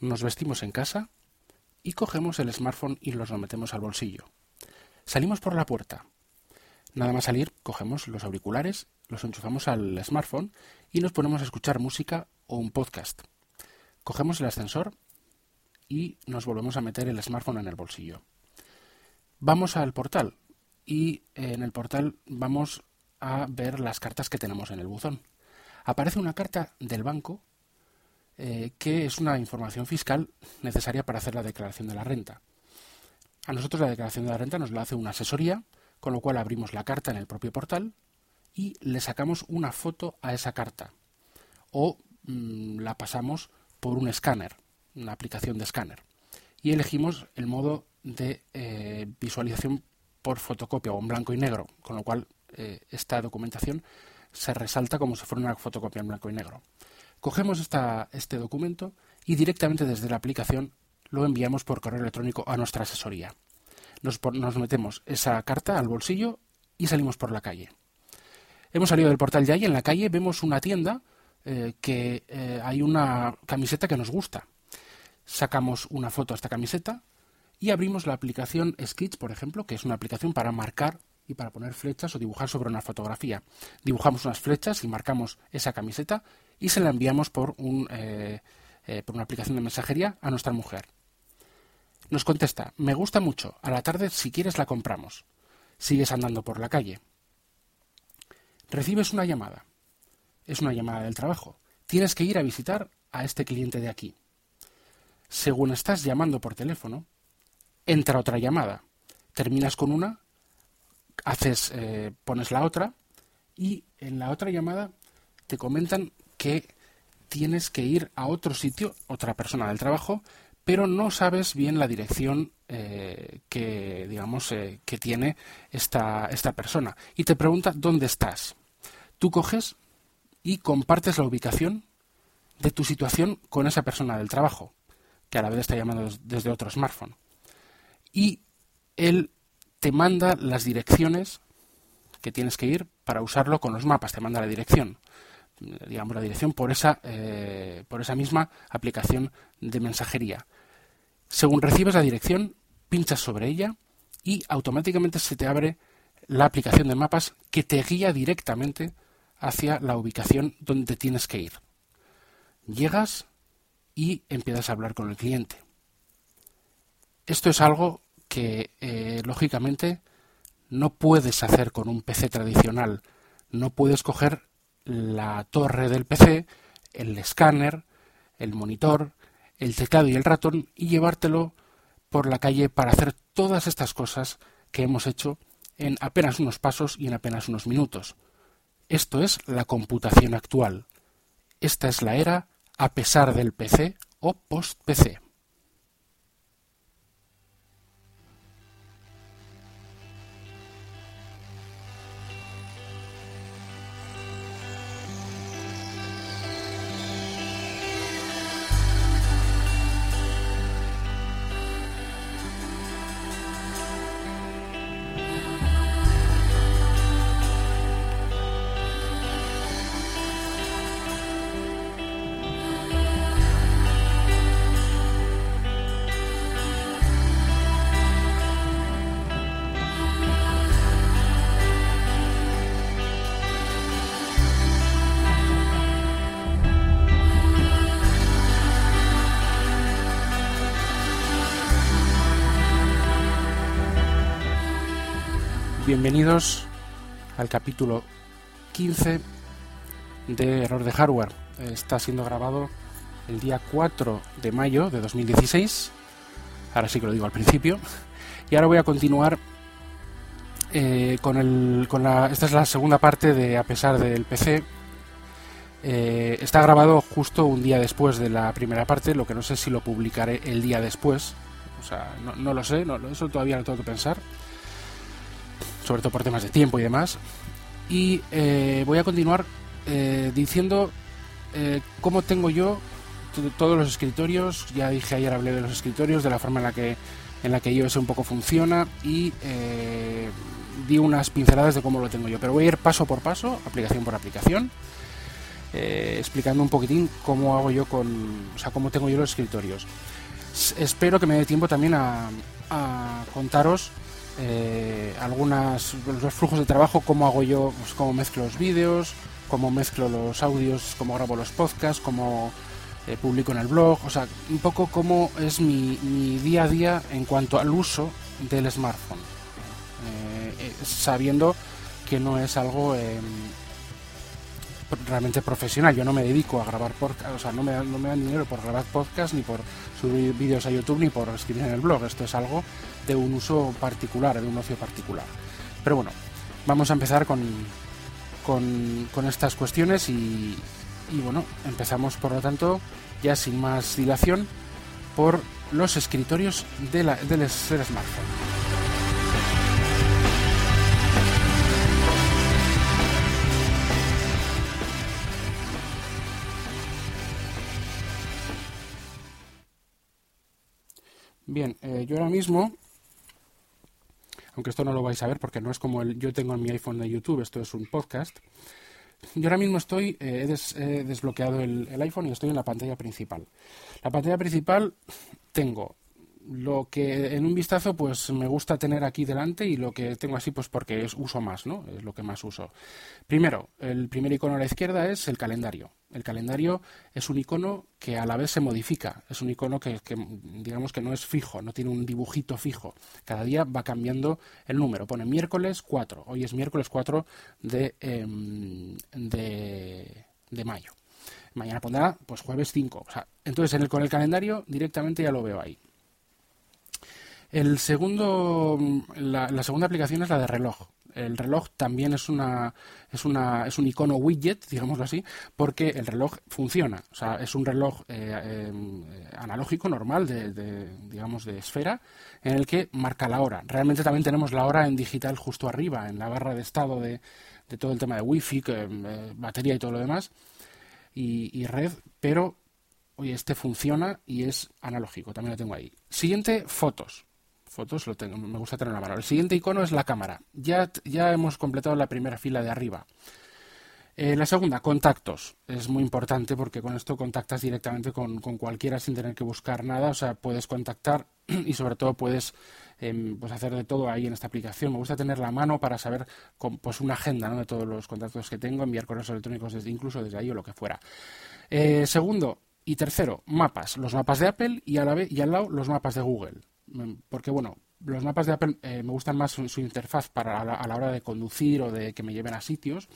nos vestimos en casa y cogemos el smartphone y nos lo metemos al bolsillo. Salimos por la puerta. Nada más salir, cogemos los auriculares, los enchufamos al smartphone y nos ponemos a escuchar música o un podcast. Cogemos el ascensor y nos volvemos a meter el smartphone en el bolsillo. Vamos al portal y en el portal vamos a ver las cartas que tenemos en el buzón. Aparece una carta del banco eh, que es una información fiscal necesaria para hacer la declaración de la renta. A nosotros la declaración de la renta nos la hace una asesoría, con lo cual abrimos la carta en el propio portal y le sacamos una foto a esa carta o mm, la pasamos por un escáner, una aplicación de escáner y elegimos el modo de eh, visualización por fotocopia o en blanco y negro, con lo cual eh, esta documentación se resalta como si fuera una fotocopia en blanco y negro. Cogemos este documento y directamente desde la aplicación lo enviamos por correo electrónico a nuestra asesoría. Nos, metemos esa carta al bolsillo y salimos por la calle. Hemos salido del portal ya y en la calle vemos una tienda eh, que eh, hay una camiseta que nos gusta. Sacamos una foto a esta camiseta y abrimos la aplicación Sketch, por ejemplo, que es una aplicación para marcar y para poner flechas o dibujar sobre una fotografía. Dibujamos unas flechas y marcamos esa camiseta y se la enviamos por, un, eh, eh, por una aplicación de mensajería a nuestra mujer. Nos contesta, me gusta mucho, a la tarde si quieres la compramos. Sigues andando por la calle. Recibes una llamada. Es una llamada del trabajo. Tienes que ir a visitar a este cliente de aquí. Según estás llamando por teléfono, entra otra llamada. Terminas con una, haces, eh, pones la otra y en la otra llamada te comentan que tienes que ir a otro sitio, otra persona del trabajo, pero no sabes bien la dirección eh, que, digamos, eh, que tiene esta, esta persona. Y te pregunta dónde estás. Tú coges y compartes la ubicación de tu situación con esa persona del trabajo, que a la vez está llamando desde otro smartphone. Y él te manda las direcciones que tienes que ir para usarlo con los mapas, te manda la dirección digamos, la dirección por esa, eh, por esa misma aplicación de mensajería. Según recibes la dirección, pinchas sobre ella y automáticamente se te abre la aplicación de mapas que te guía directamente hacia la ubicación donde tienes que ir. Llegas y empiezas a hablar con el cliente. Esto es algo que, eh, lógicamente, no puedes hacer con un PC tradicional. No puedes coger la torre del PC, el escáner, el monitor, el teclado y el ratón y llevártelo por la calle para hacer todas estas cosas que hemos hecho en apenas unos pasos y en apenas unos minutos. Esto es la computación actual. Esta es la era a pesar del PC o post-PC. Bienvenidos al capítulo 15 de Error de Hardware. Está siendo grabado el día 4 de mayo de 2016. Ahora sí que lo digo al principio. Y ahora voy a continuar eh, con, el, con la... Esta es la segunda parte de A pesar del PC. Eh, está grabado justo un día después de la primera parte, lo que no sé si lo publicaré el día después. O sea, no, lo sé, no, eso todavía lo tengo que pensar sobre todo por temas de tiempo y demás. Y eh, voy a continuar eh, diciendo eh, cómo tengo yo todos los escritorios. Ya dije ayer, hablé de los escritorios, de la forma en la que, en la que iOS un poco funciona y di unas pinceladas de cómo lo tengo yo. Pero voy a ir paso por paso, aplicación por aplicación. eh, explicando un poquitín cómo hago yo con, o sea, cómo tengo yo los escritorios. espero que me dé tiempo también a, contaros eh, algunas los flujos de trabajo, cómo hago yo, pues, cómo mezclo los vídeos, cómo mezclo los audios, cómo grabo los podcasts, cómo eh, publico en el blog, o sea, un poco cómo es mi, mi día a día en cuanto al uso del smartphone, sabiendo que no es algo em, realmente profesional. Yo no me dedico a grabar podcast, o sea, no me, no me dan dinero por grabar podcast, ni por subir vídeos a YouTube, ni por escribir en el blog. Esto es algo de un uso particular, de un ocio particular. Pero bueno, vamos a empezar con, con, estas cuestiones y, bueno, empezamos por lo tanto, ya sin más dilación, por los escritorios de la, del smartphone. Bien, eh, yo ahora mismo, aunque esto no lo vais a ver porque no es como el, yo tengo en mi iPhone de YouTube, esto es un podcast. Yo ahora mismo estoy, eh, he, desbloqueado el, el, iPhone y estoy en la pantalla principal. La pantalla principal tengo lo que en un vistazo pues me gusta tener aquí delante y lo que tengo así pues porque es uso más, ¿no? Es lo que más uso. Primero, el primer icono a la izquierda es el calendario. El calendario es un icono que a la vez se modifica, es un icono que, digamos que no es fijo, no tiene un dibujito fijo. Cada día va cambiando el número. Pone miércoles 4, hoy es miércoles 4 de, em, de, de mayo. Mañana pondrá pues jueves 5. O sea, entonces en el, con el calendario directamente ya lo veo ahí. El segundo, la, segunda aplicación es la de reloj. El reloj también es una, es una, es un icono widget, digámoslo así, porque el reloj funciona. O sea, es un reloj eh, em, analógico normal de, digamos, de esfera, en el que marca la hora. Realmente también tenemos la hora en digital justo arriba, en la barra de estado de, todo el tema de wifi, que, eh, batería y todo lo demás, y, y red, pero oye, este funciona y es analógico, también lo tengo ahí. Siguiente, fotos fotos lo tengo, me gusta tener la mano. El siguiente icono es la cámara. Ya, ya hemos completado la primera fila de arriba. Eh, la segunda, contactos. Es muy importante porque con esto contactas directamente con, cualquiera sin tener que buscar nada. O sea, puedes contactar y sobre todo puedes em, pues hacer de todo ahí en esta aplicación. Me gusta tener la mano para saber pues una agenda de todos los contactos que tengo, enviar correos electrónicos desde incluso desde ahí o lo que fuera. Eh, segundo y tercero, mapas. Los mapas de Apple y a la vez y al lado los mapas de Google. Mm, porque bueno, los mapas de Apple eh, me gustan más su, interfaz para a la, hora de conducir o de que me lleven a sitios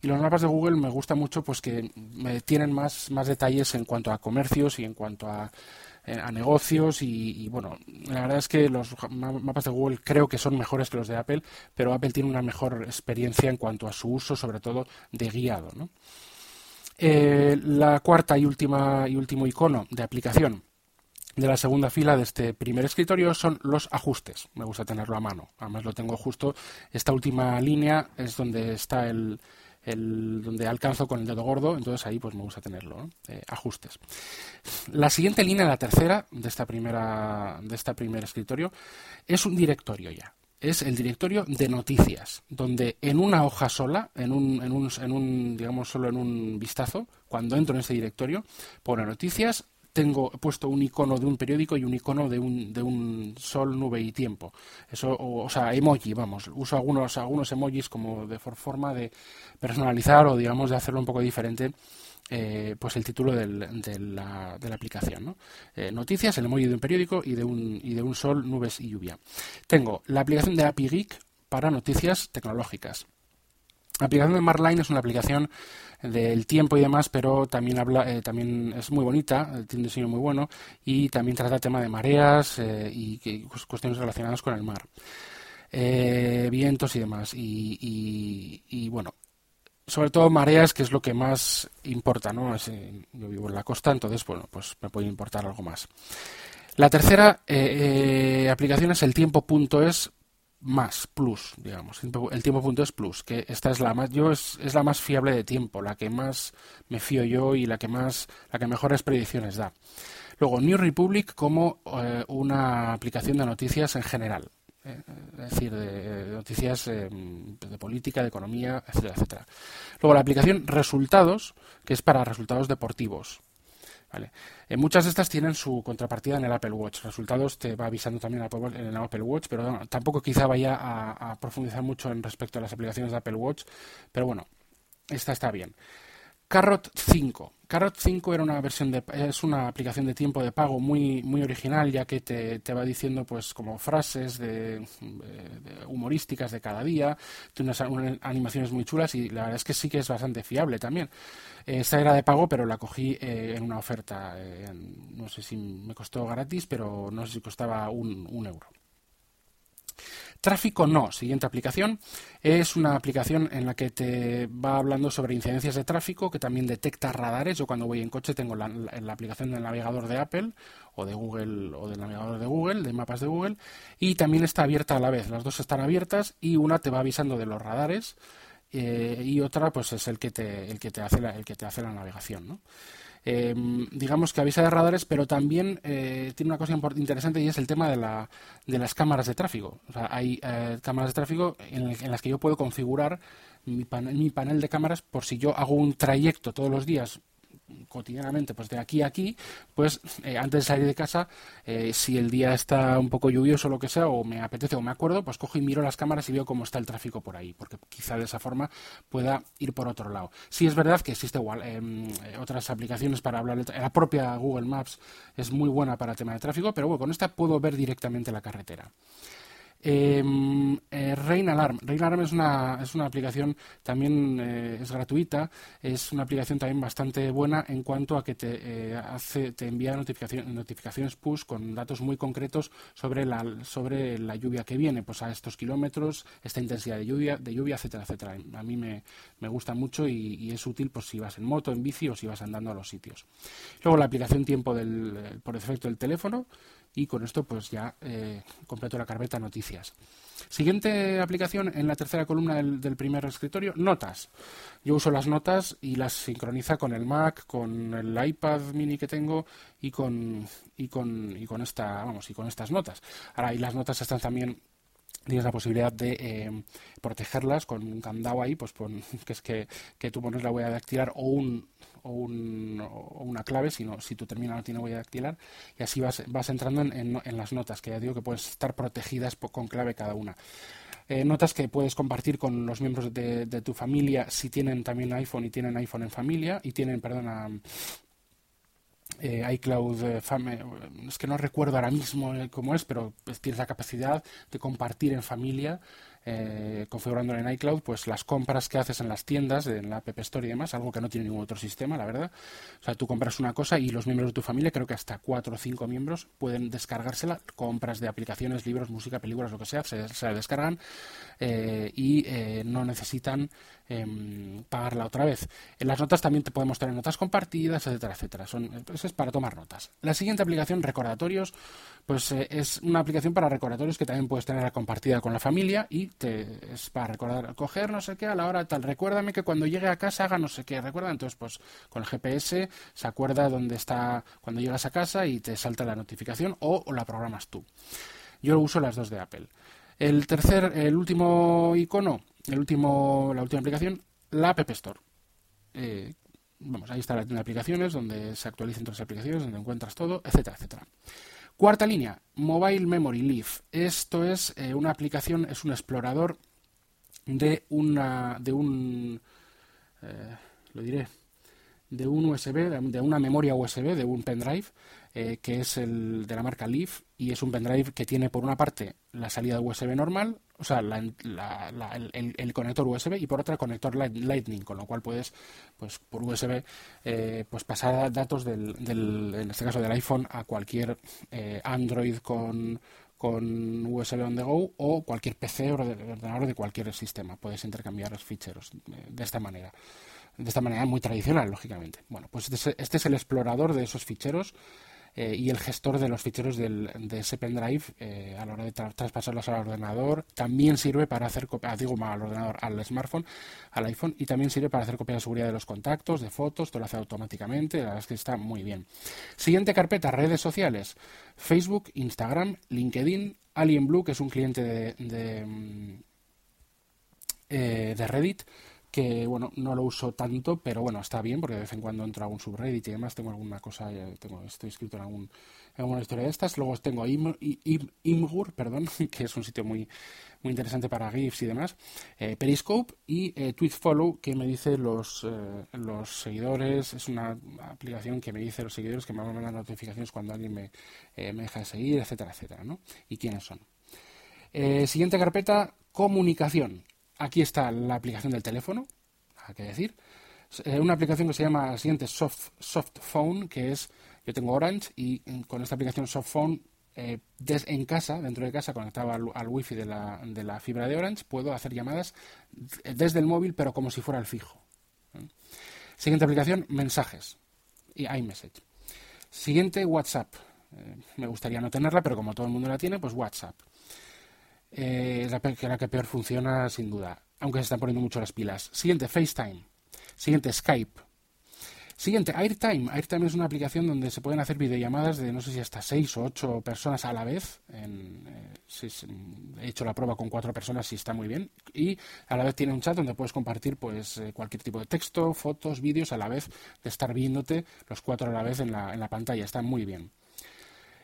y los mapas de Google me gusta mucho pues que me tienen más, más detalles en cuanto a comercios y en cuanto a, eh, negocios y, bueno, la verdad es que los mapas de Google creo que son mejores que los de Apple, pero Apple tiene una mejor experiencia en cuanto a su uso, sobre todo de guiado. Eh, la cuarta y última y último icono de aplicación de la segunda fila de este primer escritorio son los ajustes. Me gusta tenerlo a mano. Además lo tengo justo. Esta última línea es donde está el, donde alcanzo con el dedo gordo, entonces ahí pues me gusta tenerlo, eh, ajustes. La siguiente línea, la tercera de esta primera de este primer escritorio, es un directorio ya. Es el directorio de noticias, donde en una hoja sola, en un, en un, en un digamos solo en un vistazo, cuando entro en ese directorio, pone noticias, tengo puesto un icono de un periódico y un icono de un, de un sol, nube y tiempo. Eso, o, sea, emoji, vamos. Uso algunos, algunos emojis como de forma de personalizar o, digamos, de hacerlo un poco diferente. Eh, pues el título de, la, de, la, aplicación. ¿no? Eh, noticias, el emoji de un periódico y de un, y de un sol, nubes y lluvia. Tengo la aplicación de API Geek para noticias tecnológicas. La aplicación de Marline es una aplicación del tiempo y demás, pero también habla, eh, también es muy bonita, tiene un diseño muy bueno y también trata el tema de mareas eh, y, pues, cuestiones relacionadas con el mar, eh, vientos y demás. Y, bueno, sobre todo mareas, que es lo que más importa, ¿no? yo vivo en la costa, entonces, bueno, pues me puede importar algo más. La tercera aplicación es el tiempo.es más, plus, digamos. El tiempo punto es plus, que esta es la más, yo es, es, la más fiable de tiempo, la que más me fío yo y la que más, la que mejores predicciones da. Luego, New Republic como eh, una aplicación de noticias en general. es decir, de noticias de política, de economía, etcétera, etcétera. Luego la aplicación Resultados, que es para resultados deportivos. Vale. Eh, muchas de estas tienen su contrapartida en el Apple Watch. Resultados te va avisando también en el Apple Watch, pero tampoco quizá vaya a, profundizar mucho en respecto a las aplicaciones de Apple Watch. Pero bueno, esta está bien. Carrot 5. Carrot 5 era una versión de, es una aplicación de tiempo de pago muy, muy original, ya que te, va diciendo pues como frases de, humorísticas de cada día, tiene unas, animaciones muy chulas y la verdad es que sí que es bastante fiable también. Esta era de pago, pero la cogí eh, en una oferta, eh, no sé si me costó gratis, pero no sé si costaba un, un euro. Tráfico no. Siguiente aplicación es una aplicación en la que te va hablando sobre incidencias de tráfico, que también detecta radares. Yo cuando voy en coche tengo la, aplicación del navegador de Apple o de Google o del navegador de Google, de mapas de Google, y también está abierta a la vez. Las dos están abiertas y una te va avisando de los radares eh, y otra pues es el que te, el que te hace la, el que te hace la navegación, ¿no? Em, digamos que avisa de radares, pero también eh, tiene una cosa interesante y es el tema de, la, de las cámaras de tráfico. O sea, hay eh, cámaras de tráfico en, las que yo puedo configurar mi panel de cámaras por si yo hago un trayecto todos los días cotidianamente, pues de aquí a aquí, pues eh, antes de salir de casa, eh, si el día está un poco lluvioso o lo que sea, o me apetece o me acuerdo, pues cojo y miro las cámaras y veo cómo está el tráfico por ahí, porque quizá de esa forma pueda ir por otro lado. Sí es verdad que existe igual, em, otras aplicaciones para hablar, la propia Google Maps es muy buena para el tema de tráfico, pero bueno, con esta puedo ver directamente la carretera. Em, eh, Rain Alarm. Rain Alarm es una, es una aplicación también eh, es gratuita, es una aplicación también bastante buena en cuanto a que te eh, hace, te envía notificaciones push con datos muy concretos sobre la, sobre la lluvia que viene, pues a estos kilómetros, esta intensidad de lluvia, de lluvia, etcétera, etcétera. A mí me, me gusta mucho y, es útil pues si vas en moto, en bici o si vas andando a los sitios. Luego la aplicación tiempo del, por defecto del teléfono y con esto pues ya eh, completo la carpeta noticias. Siguiente aplicación en la tercera columna del, primer escritorio, notas. Yo uso las notas y las sincroniza con el Mac, con el iPad mini que tengo y con y con y con esta vamos y con estas notas. Ahora y las notas están también tienes la posibilidad de eh, protegerlas con un candado ahí, pues que es que, que tú pones la huella dactilar o un o, un, o una clave, sino si tu terminal no tiene huella dactilar, y así vas, vas entrando en, en, las notas, que ya digo que pueden estar protegidas con clave cada una. Eh, notas que puedes compartir con los miembros de, de, tu familia si tienen también iPhone y tienen iPhone en familia y tienen, perdona, eh, iCloud eh, es que no recuerdo ahora mismo cómo es, pero pues, tienes la capacidad de compartir en familia eh, configurándolo en iCloud, pues las compras que haces en las tiendas, en la App Store y demás, algo que no tiene ningún otro sistema, la verdad. O sea, tú compras una cosa y los miembros de tu familia, creo que hasta cuatro o cinco miembros, pueden descargársela. Compras de aplicaciones, libros, música, películas, lo que sea, se, se descargan eh, y eh, no necesitan em, pagarla otra vez. En las notas también te podemos tener notas compartidas, etcétera, etcétera. Son, pues es para tomar notas. La siguiente aplicación, recordatorios, pues es una aplicación para recordatorios que también puedes tener compartida con la familia y es para recordar, coger no sé qué a la hora tal, recuérdame que cuando llegue a casa haga no sé qué, recuerda, entonces pues con el GPS se acuerda dónde está cuando llegas a casa y te salta la notificación o, la programas tú. Yo uso las dos de Apple. El tercer, el último icono, el último, la última aplicación, la App Store. Eh, vamos, ahí está la tienda de aplicaciones donde se actualizan todas las aplicaciones, donde encuentras todo, etcétera, etcétera. Cuarta línea, Mobile Memory Leaf. Esto es eh, una aplicación, es un explorador de una, de un, eh, lo diré, de un USB, de una memoria USB, de un pendrive, eh, que es el de la marca Leaf y es un pendrive que tiene por una parte la salida USB normal, o sea, el, conector USB y por otra el conector Lightning, con lo cual puedes, pues por USB, eh, pues pasar datos del, en este caso del iPhone a cualquier eh, Android con con USB on the go o cualquier PC o ordenador de cualquier sistema. Puedes intercambiar los ficheros de esta manera de esta manera muy tradicional, lógicamente. Bueno, pues este, este es el explorador de esos ficheros eh, y el gestor de los ficheros del, de ese pendrive eh, a la hora de traspasarlos al ordenador. También sirve para hacer copia, digo al ordenador, al smartphone, al iPhone, y también sirve para hacer copia de seguridad de los contactos, de fotos, todo lo hace automáticamente. La verdad es que está muy bien. Siguiente carpeta, redes sociales: Facebook, Instagram, LinkedIn, Alien Blue, que es un cliente de, de, mm, eh, de Reddit, que bueno, no lo uso tanto, pero bueno, está bien porque de vez en cuando entro a algún subreddit y demás, tengo alguna cosa, tengo, estoy escrito en, algún, en alguna historia de estas. Luego tengo Imgur, perdón, que es un sitio muy, muy interesante para GIFs y demás, eh, Periscope y eh, Tweetfollow, que me dice los, eh, los seguidores, es una aplicación que me dice los seguidores que me van a mandar notificaciones cuando alguien me, me deja de seguir, etcétera, etcétera, ¿no? Y quiénes son. siguiente carpeta, comunicación aquí está la aplicación del teléfono, hay que decir. Eh, una aplicación que se llama siguiente Soft, Soft Phone, que es, yo tengo Orange y mm, con esta aplicación Soft Phone, eh, en casa, dentro de casa, conectado al, al wifi de la, de la, fibra de Orange, puedo hacer llamadas desde el móvil, pero como si fuera el fijo. Siguiente aplicación, mensajes y iMessage. Siguiente, WhatsApp. Eh, me gustaría no tenerla, pero como todo el mundo la tiene, pues WhatsApp eh, es la, la, que peor funciona sin duda, aunque se están poniendo mucho las pilas. Siguiente, FaceTime. Siguiente, Skype. Siguiente, AirTime. AirTime es una aplicación donde se pueden hacer videollamadas de no sé si hasta seis o ocho personas a la vez. En, eh, he hecho la prueba con cuatro personas y está muy bien. Y a la vez tiene un chat donde puedes compartir pues eh, cualquier tipo de texto, fotos, vídeos a la vez de estar viéndote los cuatro a la vez en la, en la pantalla. Está muy bien.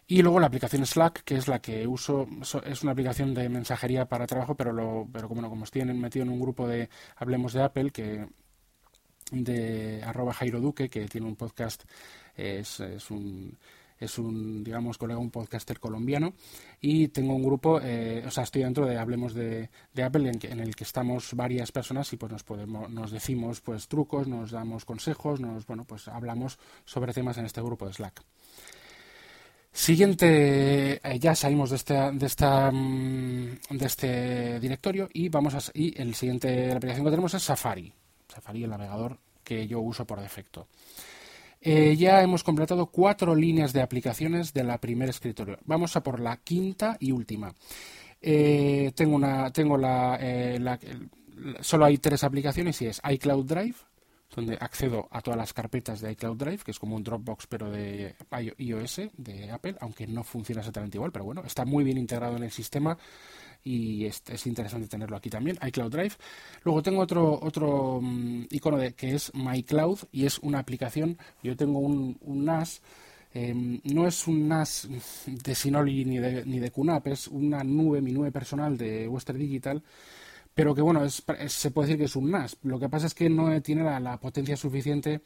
Y luego la aplicación Slack, que es la que uso, es una aplicación de mensajería para trabajo, pero, lo, pero como, como estoy metido en un grupo de Hablemos de Apple, que de arroba Jairo Duque, que tiene un podcast, es, un es un, digamos, colega, un podcaster colombiano y tengo un grupo, eh, o sea, estoy dentro de Hablemos de, de Apple en, en, el que estamos varias personas y pues nos podemos, nos decimos pues trucos, nos damos consejos, nos, bueno, pues hablamos sobre temas en este grupo de Slack. Siguiente, eh, ya salimos de esta, de esta, mm, de este directorio y vamos a, y el siguiente aplicación que tenemos es Safari. Safari, el navegador que yo uso por defecto. Eh, ya hemos completado cuatro líneas de aplicaciones de la primera escritorio. Vamos a por la quinta y última. Eh, tengo una, tengo la, la, solo hay tres aplicaciones y es iCloud Drive, donde accedo a todas las carpetas de iCloud Drive, que es como un Dropbox pero de iOS de Apple, aunque no funciona exactamente igual, pero bueno, está muy bien integrado en el sistema y es, interesante tenerlo aquí también, iCloud Drive. Luego tengo otro otro mm, icono de, que es MyCloud y es una aplicación, yo tengo un, NAS, em, no es un NAS de Synology ni de, ni de QNAP, es una nube, mi nube personal de Western Digital, pero que bueno, es, se puede decir que es un NAS. Lo que pasa es que no tiene la, potencia suficiente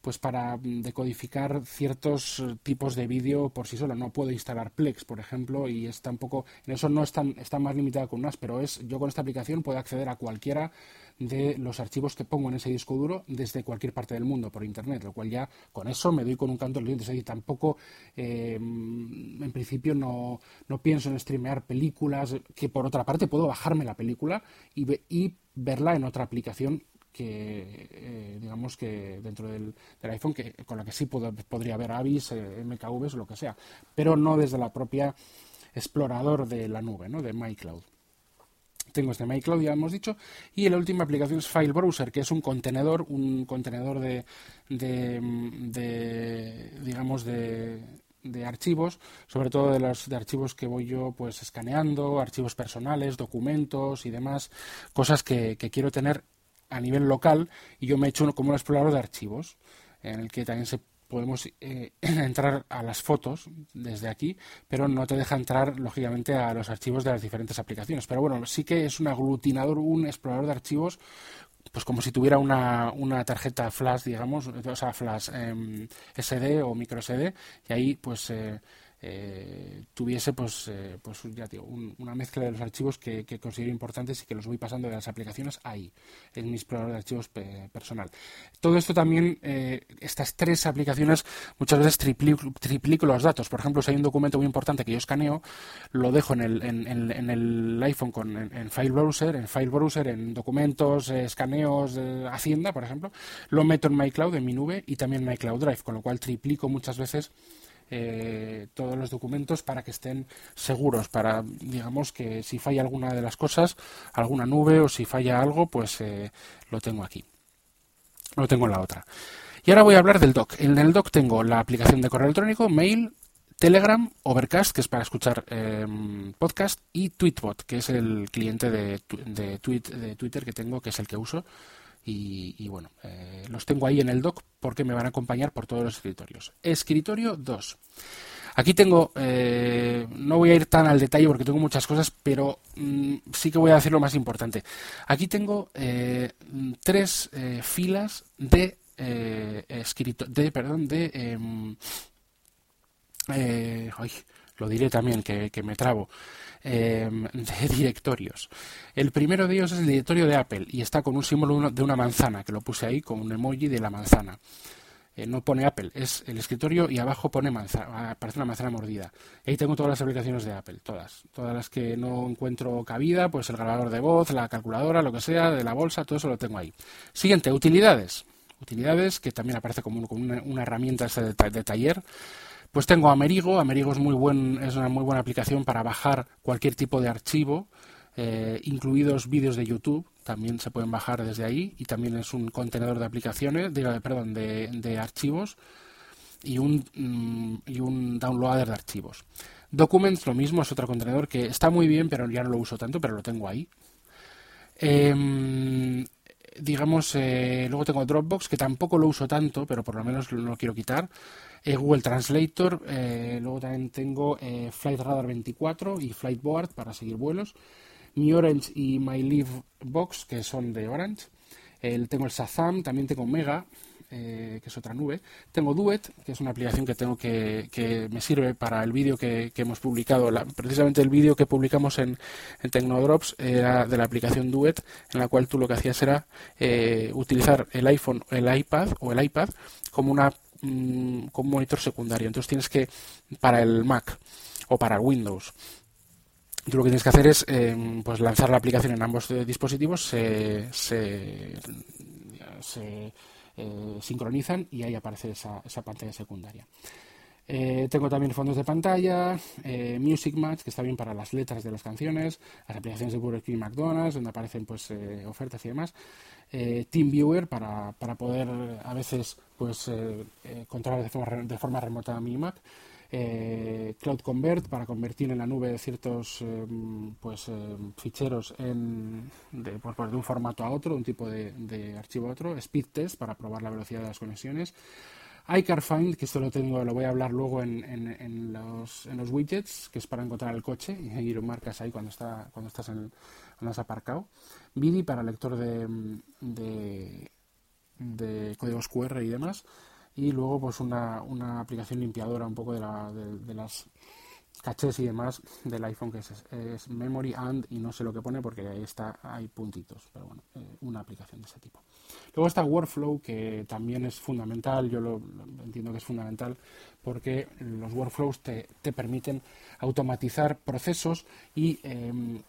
pues para mm, decodificar ciertos eh, tipos de vídeo por sí solo. No puedo instalar Plex, por ejemplo, y está un poco, en eso no está, está más limitado con NAS, pero es, yo con esta aplicación puedo acceder a cualquiera de los archivos que pongo en ese disco duro desde cualquier parte del mundo por internet, lo cual ya con eso me doy con un canto de los dientes. tampoco, eh, en principio, no, no, pienso en streamear películas, que por otra parte puedo bajarme la película y, y verla en otra aplicación que eh, digamos que dentro del, iPhone que con la que sí podría ver Avis, eh, MKVs o lo que sea, pero no desde la propia explorador de la nube, ¿no? de MyCloud. Tengo este MyCloud, ya hemos dicho, y la última aplicación es File Browser, que es un contenedor, un contenedor de, de, digamos de, de archivos, sobre todo de los de archivos que voy yo pues escaneando, archivos personales, documentos y demás, cosas que, que quiero tener a nivel local y yo me he hecho como un explorador de archivos en el que también se podemos eh, entrar a las fotos desde aquí, pero no te deja entrar, lógicamente, a los archivos de las diferentes aplicaciones. Pero bueno, sí que es un aglutinador, un explorador de archivos, pues como si tuviera una, una tarjeta flash, digamos, o sea, flash eh, SD o micro SD, y ahí pues... Eh, eh, tuviese pues, eh, pues ya digo, una mezcla de los archivos que, considero importantes y que los voy pasando de las aplicaciones ahí, en mi explorador de archivos personal. Todo esto también, eh, estas tres aplicaciones, muchas veces triplico, los datos. Por ejemplo, si hay un documento muy importante que yo escaneo, lo dejo en el, en, el iPhone con, en, File Browser, en File Browser, en documentos, escaneos, Hacienda, por ejemplo, lo meto en MyCloud, en mi nube, y también en MyCloud Drive, con lo cual triplico muchas veces eh, todos los documentos para que estén seguros, para, digamos, que si falla alguna de las cosas, alguna nube o si falla algo, pues eh, lo tengo aquí. Lo tengo en la otra. Y ahora voy a hablar del doc. En el doc tengo la aplicación de correo electrónico, mail, Telegram, Overcast, que es para escuchar em, podcast, y Tweetbot, que es el cliente de, de, tweet, de Twitter que tengo, que es el que uso. Y, bueno, eh, los tengo ahí en el doc porque me van a acompañar por todos los escritorios. Escritorio 2. Aquí tengo, eh, no voy a ir tan al detalle porque tengo muchas cosas, pero mm, sí que voy a decir lo más importante. Aquí tengo eh, tres filas de, escrito, de, perdón, de em, eh, lo diré también, que, me trabo, em, de directorios. El primero de ellos es el directorio de Apple y está con un símbolo de una manzana, que lo puse ahí con un emoji de la manzana. Eh, no pone Apple, es el escritorio y abajo pone manzana, parece una manzana mordida. ahí tengo todas las aplicaciones de Apple, todas. Todas las que no encuentro cabida, pues el grabador de voz, la calculadora, lo que sea, de la bolsa, todo eso lo tengo ahí. Siguiente, utilidades. Utilidades, que también aparece como, una, herramienta de taller pues tengo Amerigo. Amerigo es, muy buen, es una muy buena aplicación para bajar cualquier tipo de archivo, eh, incluidos vídeos de YouTube. También se pueden bajar desde ahí y también es un contenedor de aplicaciones, diga, perdón, de, archivos y un, mm, y un downloader de archivos. Documents, lo mismo, es otro contenedor que está muy bien, pero ya no lo uso tanto, pero lo tengo ahí. Em, digamos, eh, luego tengo Dropbox, que tampoco lo uso tanto, pero por lo menos lo quiero quitar. Eh, Google Translator, eh, luego también tengo eh, Flight Radar 24 y Flightboard para seguir vuelos, mi Orange y My Live Box, que son de Orange, tengo el Shazam, también tengo Mega, que es otra nube. Tengo Duet, que es una aplicación que tengo que, que me sirve para el vídeo que, hemos publicado. precisamente el vídeo que publicamos en, en Tecnodrops era de la aplicación Duet, en la cual tú lo que hacías era utilizar el iPhone, el iPad o el iPad como una Mm, con monitor secundario. Entonces tienes que, para el Mac o para Windows, tú lo que tienes que hacer es em, pues lanzar la aplicación en ambos eh, dispositivos, se, se, eh, sincronizan y ahí aparece esa, esa pantalla secundaria. Eh, tengo también fondos de pantalla, Music Match, que está bien para las letras de las canciones, las aplicaciones de Burger King y McDonald's, donde aparecen pues ofertas y demás. Eh, TeamViewer para, para, poder a veces pues eh, eh, controlar de forma, de forma remota mi Mac. Cloud Convert para convertir en la nube ciertos pues ficheros en, de, por, de un formato a otro, un tipo de, de archivo a otro. Speed Test para probar la velocidad de las conexiones iCarFind, que esto lo tengo, lo voy a hablar luego en, en, los, en, los, widgets, que es para encontrar el coche y lo marcas ahí cuando está cuando estás en cuando has aparcado. Vidi para lector de, de, códigos QR y demás. Y luego pues una, una aplicación limpiadora un poco de, la, de las cachés y demás del iPhone que es, Memory and y no sé lo que pone porque ahí está hay puntitos pero bueno eh, una aplicación de ese tipo. Luego está Workflow que también es fundamental yo lo, entiendo que es fundamental porque los workflows te, te permiten automatizar procesos y em,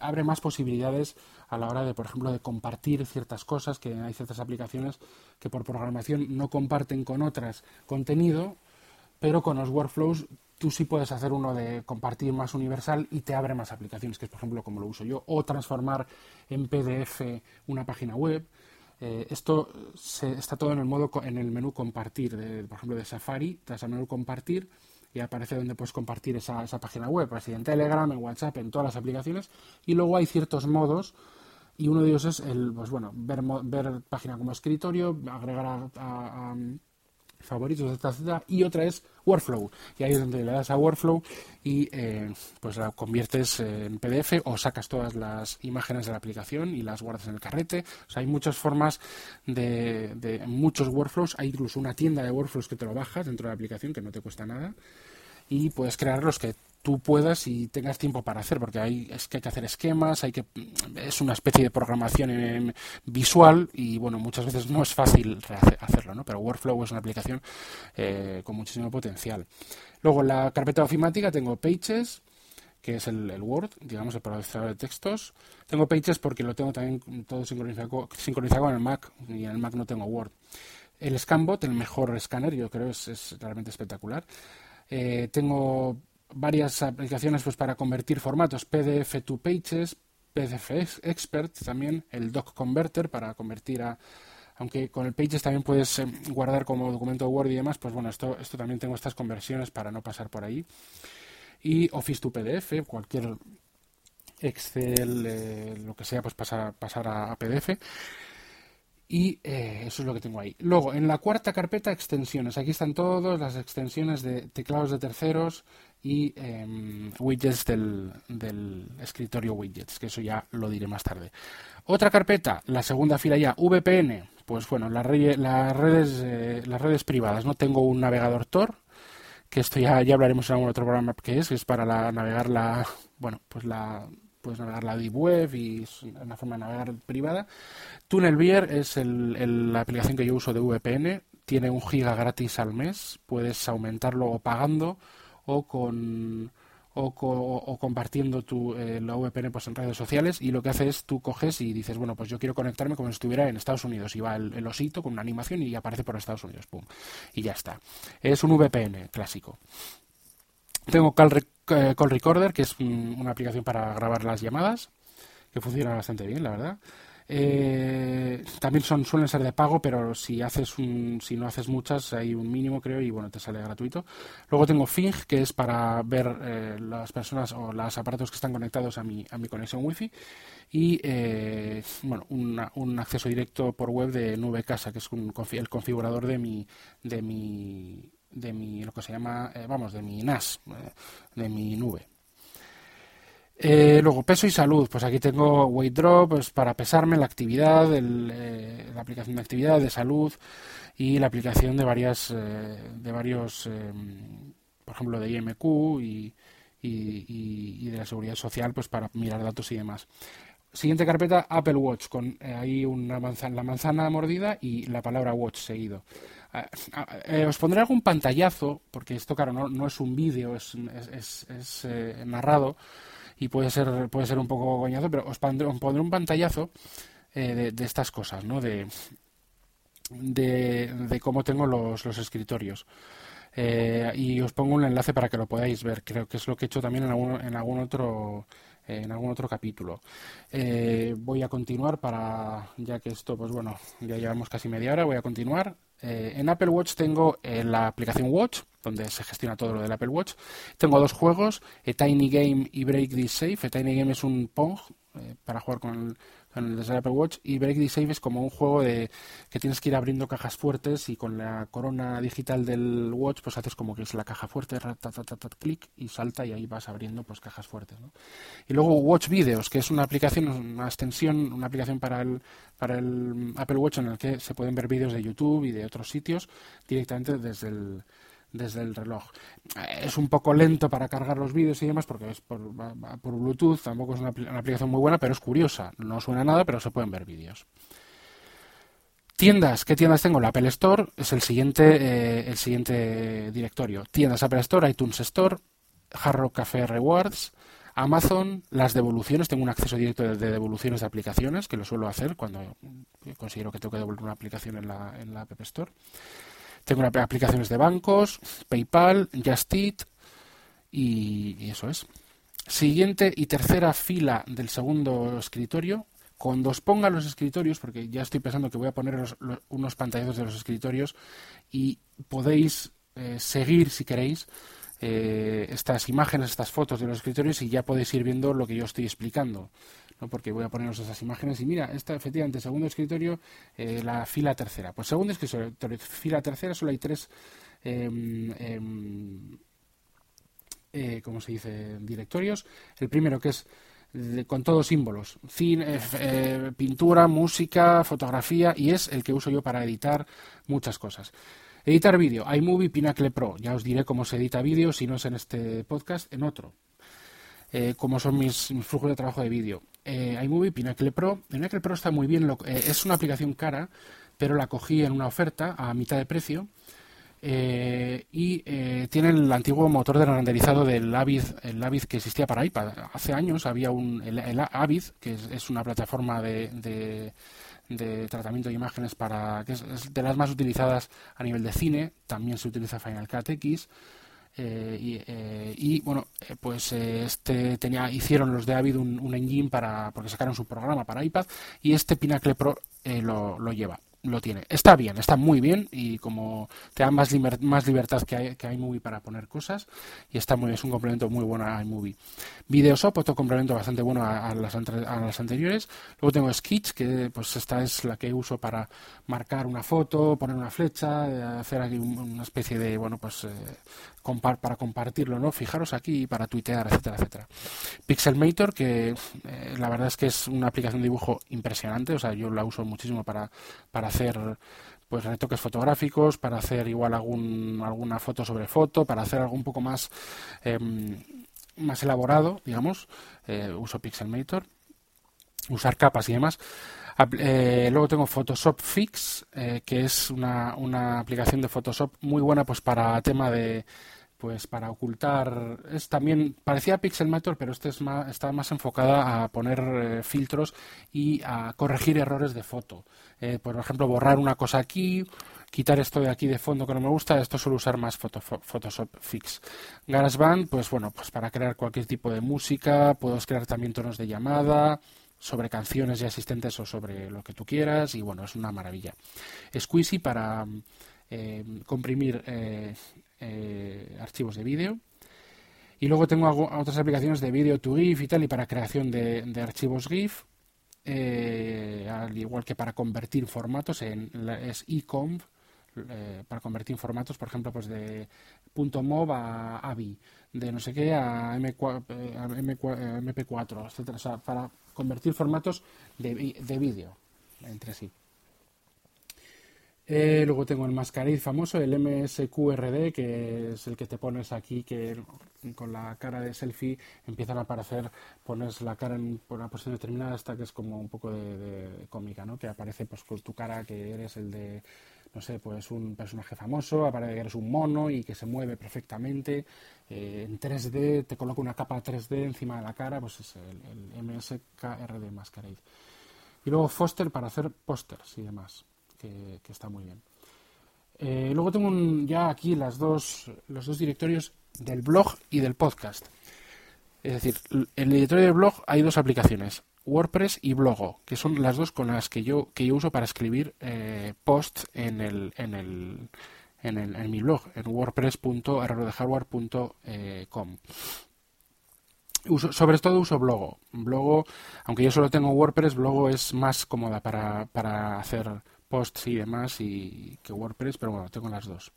abre más posibilidades a la hora de, por ejemplo, de compartir ciertas cosas, que hay ciertas aplicaciones que por programación no comparten con otras contenido, pero con los workflows tú sí puedes hacer uno de compartir más universal y te abre más aplicaciones, que es por ejemplo como lo uso yo, o transformar en PDF una página web. Eh, esto está todo en el modo en el menú compartir, por ejemplo de Safari, te vas al menú compartir y aparece donde puedes compartir esa, esa página web, así en Telegram, en WhatsApp, en todas las aplicaciones, y luego hay ciertos modos y uno de ellos es el pues bueno ver, ver página como escritorio agregar a favoritos, etcétera, y otra es Workflow, y ahí es donde le das a Workflow y eh, pues la conviertes en PDF o sacas todas las imágenes de la aplicación y las guardas en el carrete. O sea, hay muchas formas de, de muchos workflows, hay incluso una tienda de workflows que te lo bajas dentro de la aplicación que no te cuesta nada y puedes crear los que tú puedas y tengas tiempo para hacer, porque hay, es que hay que hacer esquemas, hay que es una especie de programación visual y bueno, muchas veces no es fácil hacerlo, ¿no? Pero Workflow es una aplicación eh, con muchísimo potencial. Luego en la carpeta ofimática tengo Pages, que es el, Word, digamos, el procesador de textos. Tengo Pages porque lo tengo también todo sincronizado, sincronizado con el Mac y en el Mac no tengo Word. El Scanbot, el mejor escáner, yo creo, es, es realmente espectacular. Eh, tengo varias aplicaciones pues, para convertir formatos PDF to Pages, PDF Expert también, el Doc Converter para convertir a, aunque con el Pages también puedes eh, guardar como documento Word y demás, pues bueno, esto, esto también tengo estas conversiones para no pasar por ahí. Y Office to PDF, cualquier Excel, eh, lo que sea, pues pasar, pasar a, PDF. Y eh, eso es lo que tengo ahí. Luego, en la cuarta carpeta, extensiones. Aquí están todas las extensiones de teclados de terceros y em, widgets del, escritorio widgets, que eso ya lo diré más tarde. Otra carpeta, la segunda fila ya, VPN. Pues bueno, las, redes, eh, las redes privadas. No tengo un navegador Tor, que esto ya, ya hablaremos en algún otro programa que es, que es para la, navegar la, bueno, pues la puedes navegar la Deep Web y es una forma de navegar privada. TunnelBeer es el, la aplicación que yo uso de VPN, tiene un giga gratis al mes, puedes aumentarlo pagando o con o, compartiendo tu, eh, la VPN pues, en redes sociales y lo que hace es tú coges y dices, bueno, pues yo quiero conectarme como si estuviera en Estados Unidos y va el, osito con una animación y aparece por Estados Unidos, pum, y ya está. Es un VPN clásico. Tengo Call, eh, Call Recorder, que es una aplicación para grabar las llamadas, que funciona bastante bien, la verdad. Eh, también son suelen ser de pago, pero si haces un, si no haces muchas hay un mínimo creo y bueno te sale gratuito. Luego tengo Fing que es para ver eh, las personas o los aparatos que están conectados a mi a mi conexión wifi y eh, bueno un acceso directo por web de Nube Casa que es un, el configurador de mi de mi de mi lo que se llama vamos de mi NAS de mi nube. Eh, luego, peso y salud. Pues aquí tengo Weight Drop pues, para pesarme, la actividad, eh, la aplicación de actividad, de salud y la aplicación de varias, eh, de varios, por ejemplo, de IMQ y, y, de la seguridad social, pues para mirar datos y demás. Siguiente carpeta, Apple Watch, con ahí una manzana, la manzana mordida y la palabra Watch seguido. os pondré algún pantallazo, porque esto, claro, no, no es un vídeo, es, es narrado y puede ser, puede ser un poco goñazo, pero os pondré, un pantallazo eh, de, estas cosas, ¿no? De, de, cómo tengo los, los escritorios. Eh, y os pongo un enlace para que lo podáis ver. Creo que es lo que he hecho también en algún, en algún otro en algún otro capítulo. Eh, voy a continuar para, ya que esto, pues bueno, ya llevamos casi media hora, voy a continuar. En Apple Watch tengo la aplicación Watch, donde se gestiona todo lo del Apple Watch. Tengo dos juegos, A Tiny Game y Break This Safe. A Tiny Game es un Pong eh, para jugar con con el Apple Watch y Break This Safe es como un juego de que tienes que ir abriendo cajas fuertes y con la corona digital del Watch pues haces como que es la caja fuerte, clic y salta y ahí vas abriendo pues cajas fuertes. Y luego Watch Videos, que es una aplicación, una extensión, una aplicación para el, para el Apple Watch en el que se pueden ver vídeos de YouTube y de otros sitios directamente desde el desde el reloj. Eh, es un poco lento para cargar los vídeos y demás porque es por, Bluetooth, tampoco es una, aplicación muy buena, pero es curiosa. No suena nada, pero se pueden ver vídeos. Tiendas, ¿qué tiendas tengo? La Apple Store es el siguiente, eh, el siguiente directorio. Tiendas Apple Store, iTunes Store, Hard Café Rewards, Amazon, las devoluciones, tengo un acceso directo de, devoluciones de aplicaciones, que lo suelo hacer cuando considero que tengo que devolver una aplicación en la, en la App Store. Tengo aplicaciones de bancos, PayPal, Just Eat y, eso es. Siguiente y tercera fila del segundo escritorio. Cuando os ponga los escritorios, porque ya estoy pensando que voy a poner unos pantallazos de los escritorios y podéis eh, seguir si queréis eh, estas imágenes, estas fotos de los escritorios y ya podéis ir viendo lo que yo estoy explicando. ¿No? porque voy a poneros esas imágenes y mira, esta efectivamente, segundo escritorio, eh, la fila tercera. Pues segundo escritorio, fila tercera, solo hay tres, eh, eh, ¿cómo se dice?, directorios. El primero que es con todos símbolos, eh, pintura, música, fotografía y es el que uso yo para editar muchas cosas. Editar vídeo, iMovie Pinacle Pro. Ya os diré cómo se edita vídeo, si no es en este podcast, en otro. Eh, como son mis, flujos de trabajo de vídeo. Eh, iMovie Pinnacle Pro. Pinnacle Pro está muy bien, eh, es una aplicación cara, pero la cogí en una oferta a mitad de precio. Eh, y tiene el antiguo motor de renderizado del Avid, el Avid que existía para iPad. Hace años había un el, Avid, que es, una plataforma de, de, tratamiento de imágenes para que es, de las más utilizadas a nivel de cine. También se utiliza Final Cut X. Eh, eh, y, bueno, eh, pues este tenía, hicieron los de Avid un, engine para, porque sacaron su programa para iPad y este Pinnacle Pro lo, lo, lleva. Lo tiene. Está bien, está muy bien y como te da más, más libertad que, que iMovie para poner cosas y está muy es un complemento muy bueno a iMovie. Videoshop, otro complemento bastante bueno a, las, a las anteriores. Luego tengo Sketch, que pues esta es la que uso para marcar una foto, poner una flecha, eh, hacer aquí una especie de, bueno, pues eh, para compartirlo, ¿no? Fijaros aquí para tuitear, etcétera, etcétera. Pixelmator, que eh, la verdad es que es una aplicación de dibujo impresionante, o sea, yo la uso muchísimo para, para hacer pues retoques fotográficos, para hacer igual algún, alguna foto sobre foto, para hacer algo un poco más, em, más elaborado, digamos, eh, uso Pixelmator, usar capas y demás. Eh, luego tengo Photoshop Fix, eh, que es una, una, aplicación de Photoshop muy buena pues para tema de pues para ocultar es también parecía Pixelmator pero este es más, está más enfocada a poner eh, filtros y a corregir errores de foto por ejemplo borrar una cosa aquí quitar esto de aquí de fondo que no me gusta esto suelo usar más Photoshop Fix GarageBand pues bueno pues para crear cualquier tipo de música puedes crear también tonos de llamada sobre canciones y asistentes o sobre lo que tú quieras y bueno, es una maravilla. Squeezy para eh, comprimir eh, eh, archivos de vídeo. Y luego tengo otras aplicaciones de vídeo to GIF y tal, y para creación de, archivos GIF, al igual que para convertir formatos, en, es eComp, para convertir formatos, por ejemplo, pues de .mov a AVI, de no sé qué a, M4, MP4, etcétera, o sea, para convertir formatos de, de vídeo entre sí. Eh, luego tengo el mascariz famoso, el MSQRD, que es el que te pones aquí, que con la cara de selfie empiezan a aparecer, pones la cara en una posición determinada hasta que es como un poco de, cómica, ¿no? Que aparece pues con tu cara que eres el de, no sé, pues un personaje famoso, aparece que eres un mono y que se mueve perfectamente. Eh, en 3D, te coloca una capa 3D encima de la cara, pues es el, el MSKRD Masquerade. Y luego Foster para hacer pósters y demás, que, está muy bien. Eh, luego tengo ya aquí las dos, los dos directorios del blog y del podcast. Es decir, en el directorio del blog hay dos aplicaciones, WordPress y Blogo, que son las dos con las que yo, que yo uso para escribir eh, posts en el, en el, en, el, en mi blog, en wordpress.errodehardware.com. Uso, sobre todo uso Blogo. Blogo, aunque yo solo tengo WordPress, Blogo es más cómoda para, para hacer posts y demás y que WordPress, pero bueno, tengo las dos.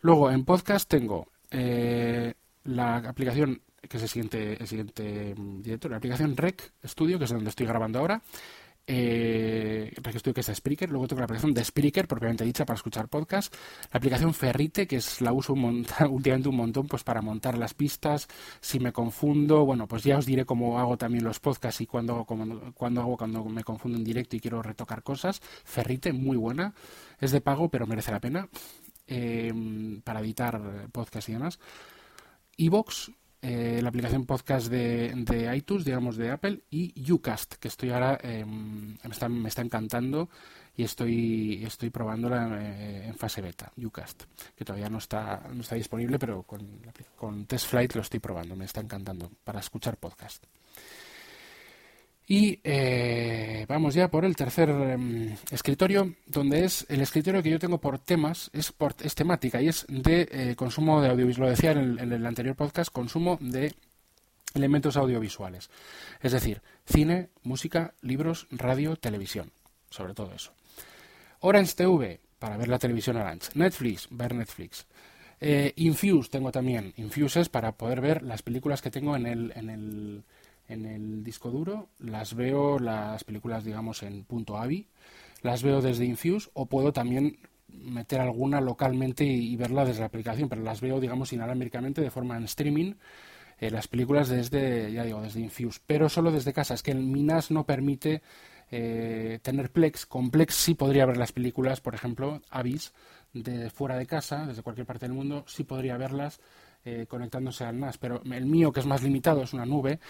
Luego, en podcast tengo eh, la aplicación que es el siguiente, el siguiente mm, director, la aplicación Rec Studio, que es donde estoy grabando ahora. Eh, Rec Studio, que es Spreaker. Luego tengo la aplicación de Spreaker, propiamente dicha, para escuchar podcast. La aplicación Ferrite, que es la uso un últimamente un montón pues para montar las pistas. Si me confundo, bueno, pues ya os diré cómo hago también los podcasts y cuando, cuando hago cuando me confundo en directo y quiero retocar cosas. Ferrite, muy buena. Es de pago, pero merece la pena. Eh, para editar podcast y demás. Evox, eh, la aplicación podcast de, de, iTunes, digamos de Apple, y Ucast, que estoy ahora, em, me, está, me, está, encantando y estoy, estoy probándola eh, en fase beta, Ucast, que todavía no está, no está disponible, pero con, con Test Flight lo estoy probando, me está encantando para escuchar podcast. Y eh, vamos ya por el tercer em, escritorio, donde es el escritorio que yo tengo por temas, es, por, es temática y es de eh, consumo de audiovisual. Lo decía en el, anterior podcast, consumo de elementos audiovisuales. Es decir, cine, música, libros, radio, televisión. Sobre todo eso. Orange TV, para ver la televisión Orange. Netflix, ver Netflix. Eh, Infuse tengo también. Infuse es para poder ver las películas que tengo en el, en el en el disco duro, las veo las películas, digamos, en punto .avi, las veo desde Infuse o puedo también meter alguna localmente y, verla desde la aplicación, pero las veo, digamos, inalámbricamente de forma en streaming, eh, las películas desde, ya digo, desde Infuse, pero solo desde casa. Es que el Minas no permite eh, tener Plex. Con Plex sí podría ver las películas, por ejemplo, Avis, de fuera de casa, desde cualquier parte del mundo, sí podría verlas eh, conectándose al NAS, pero el mío, que es más limitado, es una nube,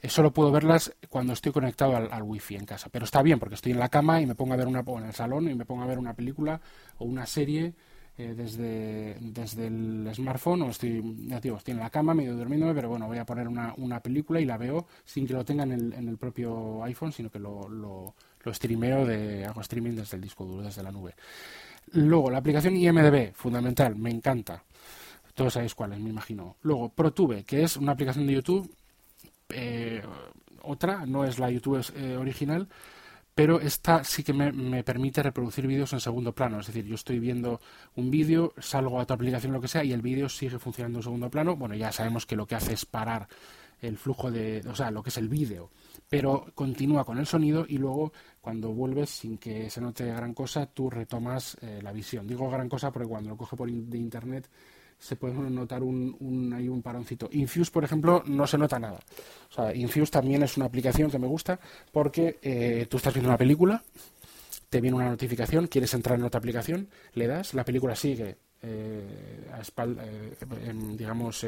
eh, solo puedo verlas cuando estoy conectado al, wifi en casa. Pero está bien, porque estoy en la cama y me pongo a ver una, o en el salón y me pongo a ver una película o una serie eh, desde, desde el smartphone, o estoy, ya digo, estoy en la cama, medio durmiéndome, pero bueno, voy a poner una, una película y la veo sin que lo tenga en el, en el propio iPhone, sino que lo, lo, lo streameo de hago streaming desde el disco duro, desde la nube. Luego, la aplicación IMDB, fundamental, me encanta. Todos sabéis cuál me imagino. Luego, ProTube, que es una aplicación de YouTube, eh, otra, no es la YouTube eh, original, pero esta sí que me, permite reproducir vídeos en segundo plano. Es decir, yo estoy viendo un vídeo, salgo a otra aplicación, lo que sea, y el vídeo sigue funcionando en segundo plano. Bueno, ya sabemos que lo que hace es parar el flujo de, o sea, lo que es el vídeo, pero continúa con el sonido y luego cuando vuelves sin que se note gran cosa, tú retomas eh, la visión. Digo gran cosa porque cuando lo coge por de internet se puede notar un, un, hay un paroncito. Infuse, por ejemplo, no se nota nada. O sea, Infuse también es una aplicación que me gusta porque eh, tú estás viendo una película, te viene una notificación, quieres entrar en otra aplicación, le das, la película sigue eh, eh, digamos,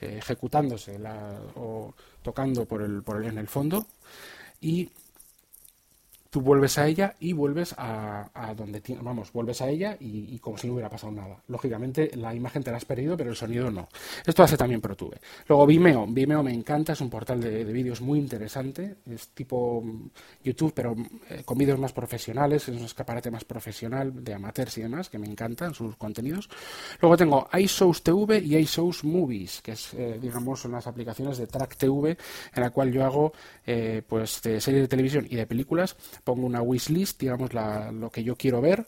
ejecutándose o tocando por el, por el, en el fondo y tú vuelves a ella y vuelves a, donde vamos, vuelves a ella y, como si no hubiera pasado nada. Lógicamente la imagen te la has perdido, pero el sonido no. Esto hace también ProTube. Luego Vimeo, Vimeo me encanta, es un portal de, vídeos muy interesante, es tipo mm, YouTube, pero eh, con vídeos más profesionales, es un escaparate más profesional de amateurs y demás, que me encantan sus contenidos. Luego tengo iShows TV y iShows Movies, que es, eh, digamos, son las aplicaciones de Track TV, en la cual yo hago, eh, pues, series de televisión y de películas pongo una wishlist, digamos lo que yo quiero ver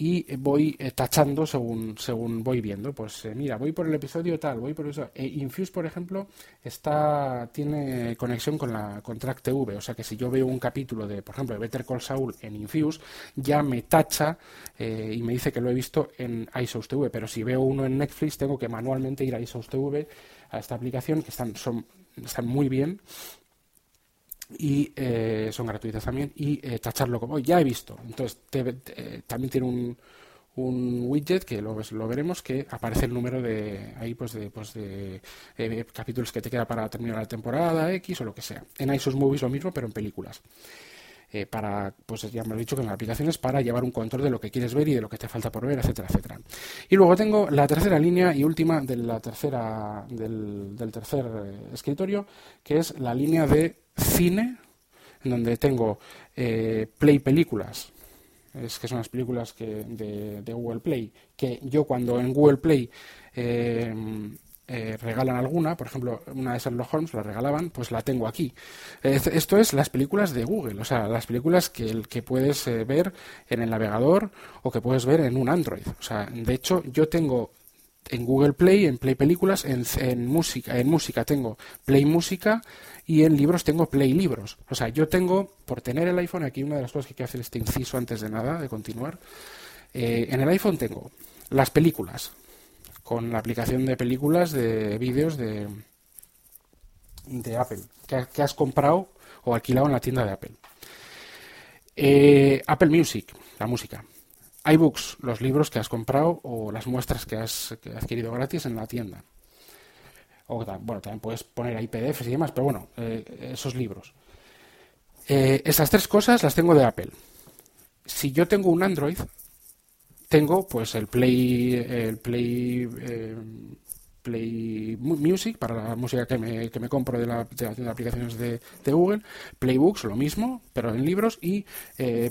y voy eh, tachando según, según voy viendo. Pues eh, mira, voy por el episodio tal, voy por eso. E Infuse, por ejemplo, está, tiene conexión con la con Track TV, o sea que si yo veo un capítulo de, por ejemplo, de Better Call Saul en Infuse, ya me tacha eh, y me dice que lo he visto en iSource TV, pero si veo uno en Netflix, tengo que manualmente ir a iSource TV, a esta aplicación, que están, son, están muy bien y eh, son gratuitas también y eh, tacharlo como ya he visto entonces también tiene un, un widget que lo, lo, veremos que aparece el número de ahí pues de, pues de eh, capítulos que te queda para terminar la temporada X o lo que sea. En iSource Movies lo mismo pero en películas para, pues ya me lo he dicho que en las aplicaciones para llevar un control de lo que quieres ver y de lo que te falta por ver, etcétera, etcétera. Y luego tengo la tercera línea y última de la tercera, del, tercer escritorio, que es la línea de cine, en donde tengo eh, Play Películas, es que son las películas que de, Google Play, que yo cuando en Google Play eh, eh, regalan alguna, por ejemplo, una de Sherlock Holmes la regalaban, pues la tengo aquí. esto es las películas de Google, o sea, las películas que, que puedes ver en el navegador o que puedes ver en un Android. O sea, de hecho, yo tengo en Google Play, en Play Películas, en, en música, en música tengo Play Música y en libros tengo Play Libros. O sea, yo tengo, por tener el iPhone, aquí una de las cosas que hay que hacer este inciso antes de nada, de continuar, eh, en el iPhone tengo las películas, con la aplicación de películas, de vídeos de, de Apple, que, has comprado o alquilado en la tienda de Apple. Eh, Apple Music, la música. iBooks, los libros que has comprado o las muestras que has adquirido gratis en la tienda o bueno, también puedes poner ahí PDFs y demás, pero bueno, eh, esos libros. Eh, esas tres cosas las tengo de Apple. Si yo tengo un Android, tengo pues el Play, el Play, eh, Play Music para la música que me, que me compro de la, de aplicaciones de, de, Google, Playbooks, lo mismo, pero en libros, y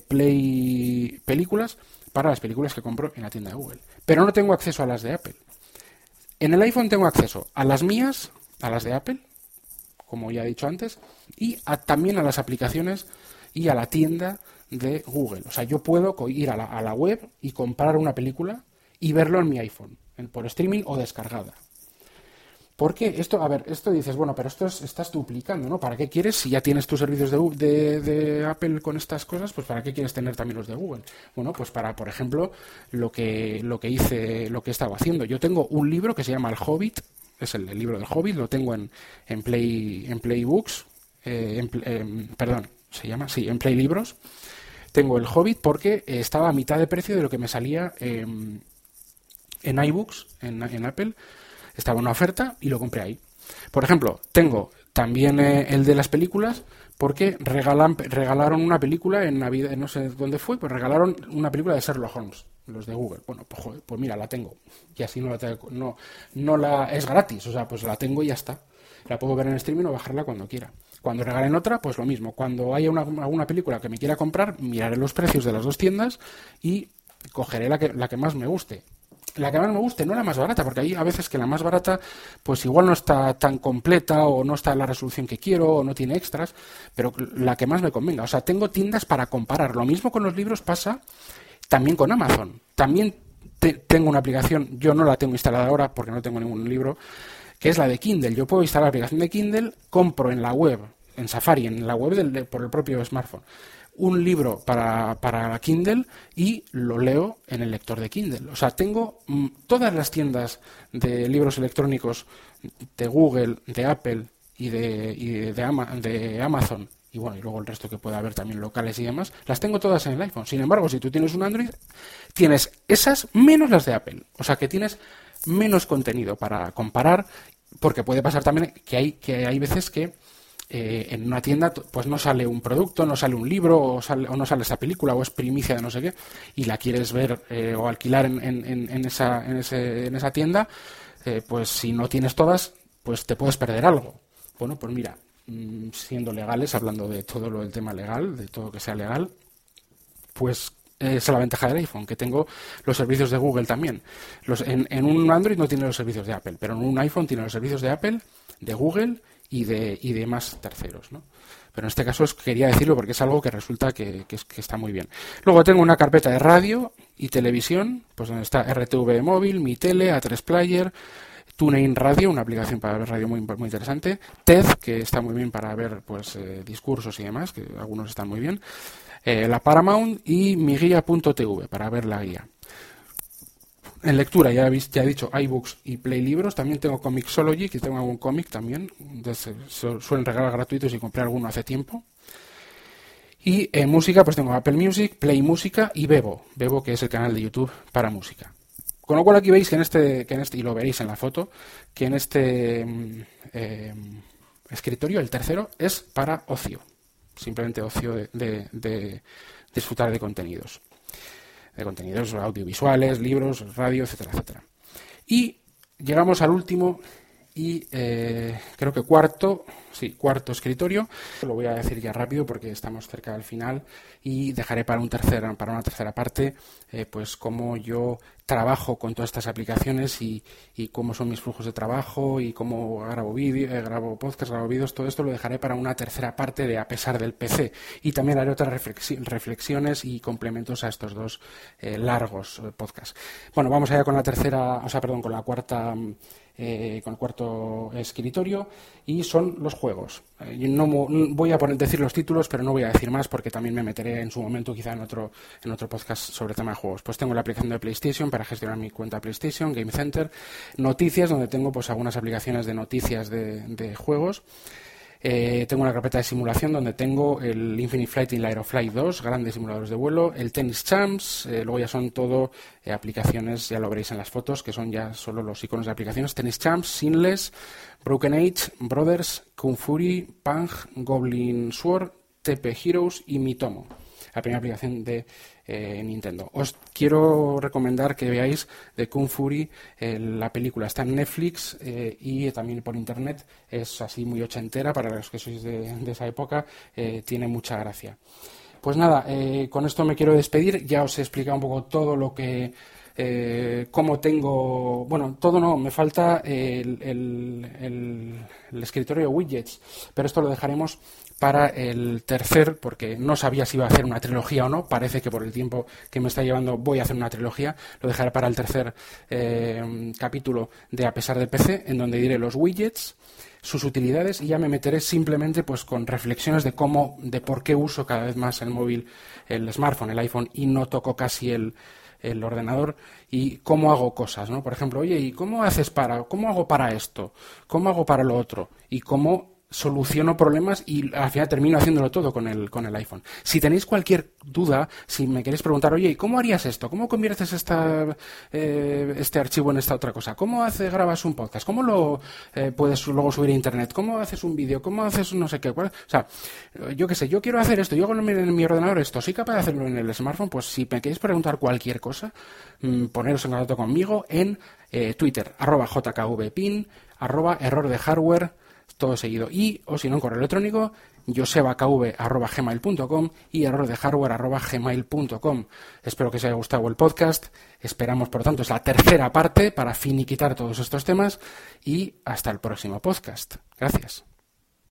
Play Películas para las películas que compro en la tienda de Google. Pero no tengo acceso a las de Apple. En el iPhone tengo acceso a las mías, a las de Apple, como ya he dicho antes, y también a las aplicaciones y a la tienda de Google. O sea, yo puedo ir a la web y comprar una película y verlo en mi iPhone, por streaming o descargada. Porque esto, a ver, esto dices, bueno, pero esto estás duplicando, ¿no? ¿Para qué quieres, si ya tienes tus servicios de, de, Apple con estas cosas, pues para qué quieres tener también los de Google? Bueno, pues para, por ejemplo, lo que, lo que hice, lo que he estado haciendo. Yo tengo un libro que se llama El Hobbit, es el, libro del Hobbit, lo tengo en, en Play, en Playbooks, eh, en, perdón, se llama, sí, en Play Libros. Tengo el Hobbit porque estaba a mitad de precio de lo que me salía en iBooks, en, en Apple estaba una oferta y lo compré ahí. Por ejemplo, tengo también eh, el de las películas porque regalan, regalaron una película en Navidad, no sé dónde fue, pues regalaron una película de Sherlock Holmes, los de Google. Bueno, pues, pues mira, la tengo. Y así no la tengo, no, no la es gratis, o sea, pues la tengo y ya está. La puedo ver en streaming o bajarla cuando quiera. Cuando regalen otra, pues lo mismo. Cuando haya una, alguna película que me quiera comprar, miraré los precios de las dos tiendas y cogeré la que, la que más me guste la que más me guste, no la más barata, porque hay a veces que la más barata, pues igual no está tan completa o no está en la resolución que quiero o no tiene extras, pero la que más me convenga. O sea, tengo tiendas para comparar. Lo mismo con los libros pasa también con Amazon. También tengo una aplicación, yo no la tengo instalada ahora porque no tengo ningún libro, que es la de Kindle. Yo puedo instalar la aplicación de Kindle, compro en la web, en Safari, en la web del, por el propio smartphone un libro para, para Kindle y lo leo en el lector de Kindle. O sea, tengo mm, todas las tiendas de libros electrónicos de Google, de Apple y de, y de, de Amazon y bueno, y luego el resto que pueda haber también locales y demás, las tengo todas en el iPhone. Sin embargo, si tú tienes un Android, tienes esas menos las de Apple. O sea que tienes menos contenido para comparar, porque puede pasar también que hay, que hay veces que eh, en una tienda pues no sale un producto, no sale un libro o, sale, o, no sale esa película o es primicia de no sé qué y la quieres ver eh, o alquilar en, en, en, esa, en, ese, en esa tienda, eh, pues si no tienes todas, pues te puedes perder algo. Bueno, pues mira, mm, siendo legales, hablando de todo lo del tema legal, de todo que sea legal, pues esa es la ventaja del iPhone, que tengo los servicios de Google también. Los, en, en, un Android no tiene los servicios de Apple, pero en un iPhone tiene los servicios de Apple, de Google y de, y de más terceros. ¿no? Pero en este caso quería decirlo porque es algo que resulta que, que, está muy bien. Luego tengo una carpeta de radio y televisión, pues donde está RTV móvil, mi tele, A3 Player, TuneIn Radio, una aplicación para ver radio muy, muy interesante, TED, que está muy bien para ver pues eh, discursos y demás, que algunos están muy bien, eh, la Paramount y mi guía.tv para ver la guía. En lectura, ya, he, ya dicho iBooks y Play Libros. También tengo Comixology, que tengo algún cómic también. suelen regalar gratuitos y compré alguno hace tiempo. Y en música, pues tengo Apple Music, Play Música y Bebo. Bebo, que es el canal de YouTube para música. Con lo cual aquí veis que en este, este y lo veréis en la foto, que en este mm, eh, escritorio, el tercero, es para ocio. Simplemente ocio de disfrutar de contenidos de contenidos audiovisuales, libros, radio, etcétera, etcétera. Y llegamos al último y eh, creo que cuarto, sí, cuarto escritorio. Lo voy a decir ya rápido porque estamos cerca del final y dejaré para un tercer, para una tercera parte, eh, pues cómo yo trabajo con todas estas aplicaciones y, y, cómo son mis flujos de trabajo y cómo grabo vídeo, eh, grabo podcast, grabo vídeos, todo esto lo dejaré para una tercera parte de a pesar del PC y también haré otras reflexiones y complementos a estos dos largos podcasts. Bueno, vamos allá con la tercera, o sea, perdón, con la cuarta eh, con el cuarto escritorio y son los juegos. Eh, no voy a poner, decir los títulos, pero no voy a decir más porque también me meteré en su momento quizá en otro, en otro podcast sobre tema de juegos. Pues tengo la aplicación de PlayStation para gestionar mi cuenta PlayStation, Game Center, noticias donde tengo pues algunas aplicaciones de noticias de juegos. Eh, tengo una carpeta de simulación donde tengo el Infinite Flight y el Aeroflight 2, grandes simuladores de vuelo, el Tennis Champs, eh, luego ya son todo eh, aplicaciones, ya lo veréis en las fotos, que son ya solo los iconos de aplicaciones, Tennis Champs, Sinless, Broken Age, Brothers, Kung Fury, Pang, Goblin Sword, TP Heroes y Mitomo la primera aplicación de eh, Nintendo. Os quiero recomendar que veáis de Kung Fury, eh, la película está en Netflix eh, y también por internet, es así muy ochentera para los que sois de, de esa época, tiene mucha gracia. Pues nada, con esto me quiero despedir, ya os he explicado un poco todo lo que eh, cómo tengo, bueno, todo no, me falta el, el, escritorio widgets, pero esto lo dejaremos para el tercer, porque no sabía si iba a hacer una trilogía o no, parece que por el tiempo que me está llevando voy a hacer una trilogía, lo dejaré para el tercer eh, capítulo de A pesar del PC, en donde diré los widgets, sus utilidades y ya me meteré simplemente pues con reflexiones de cómo, de por qué uso cada vez más el móvil, el smartphone, el iPhone y no toco casi el, el ordenador y cómo hago cosas, ¿no? Por ejemplo, oye, ¿y cómo haces para, cómo hago para esto? ¿Cómo hago para lo otro? Y cómo soluciono problemas y al final termino haciéndolo todo con el, con el iPhone. Si tenéis cualquier duda, si me queréis preguntar, oye, ¿cómo harías esto? ¿Cómo conviertes esta, eh, este archivo en esta otra cosa? ¿Cómo hace, grabas un podcast? ¿Cómo lo eh, puedes luego subir a Internet? ¿Cómo haces un vídeo? ¿Cómo haces no sé qué? O sea, yo qué sé, yo quiero hacer esto, yo hago en mi ordenador esto, ¿soy capaz de hacerlo en el smartphone? Pues si me queréis preguntar cualquier cosa, mm, poneros en contacto conmigo en eh, Twitter, arroba jkvpin, arroba error de hardware, todo seguido. Y, o si no, en correo electrónico, josebakv.gmail.com y error de hardware.gmail.com. Espero que os haya gustado el podcast. Esperamos, por tanto, es la tercera parte para finiquitar todos estos temas y hasta el próximo podcast. Gracias.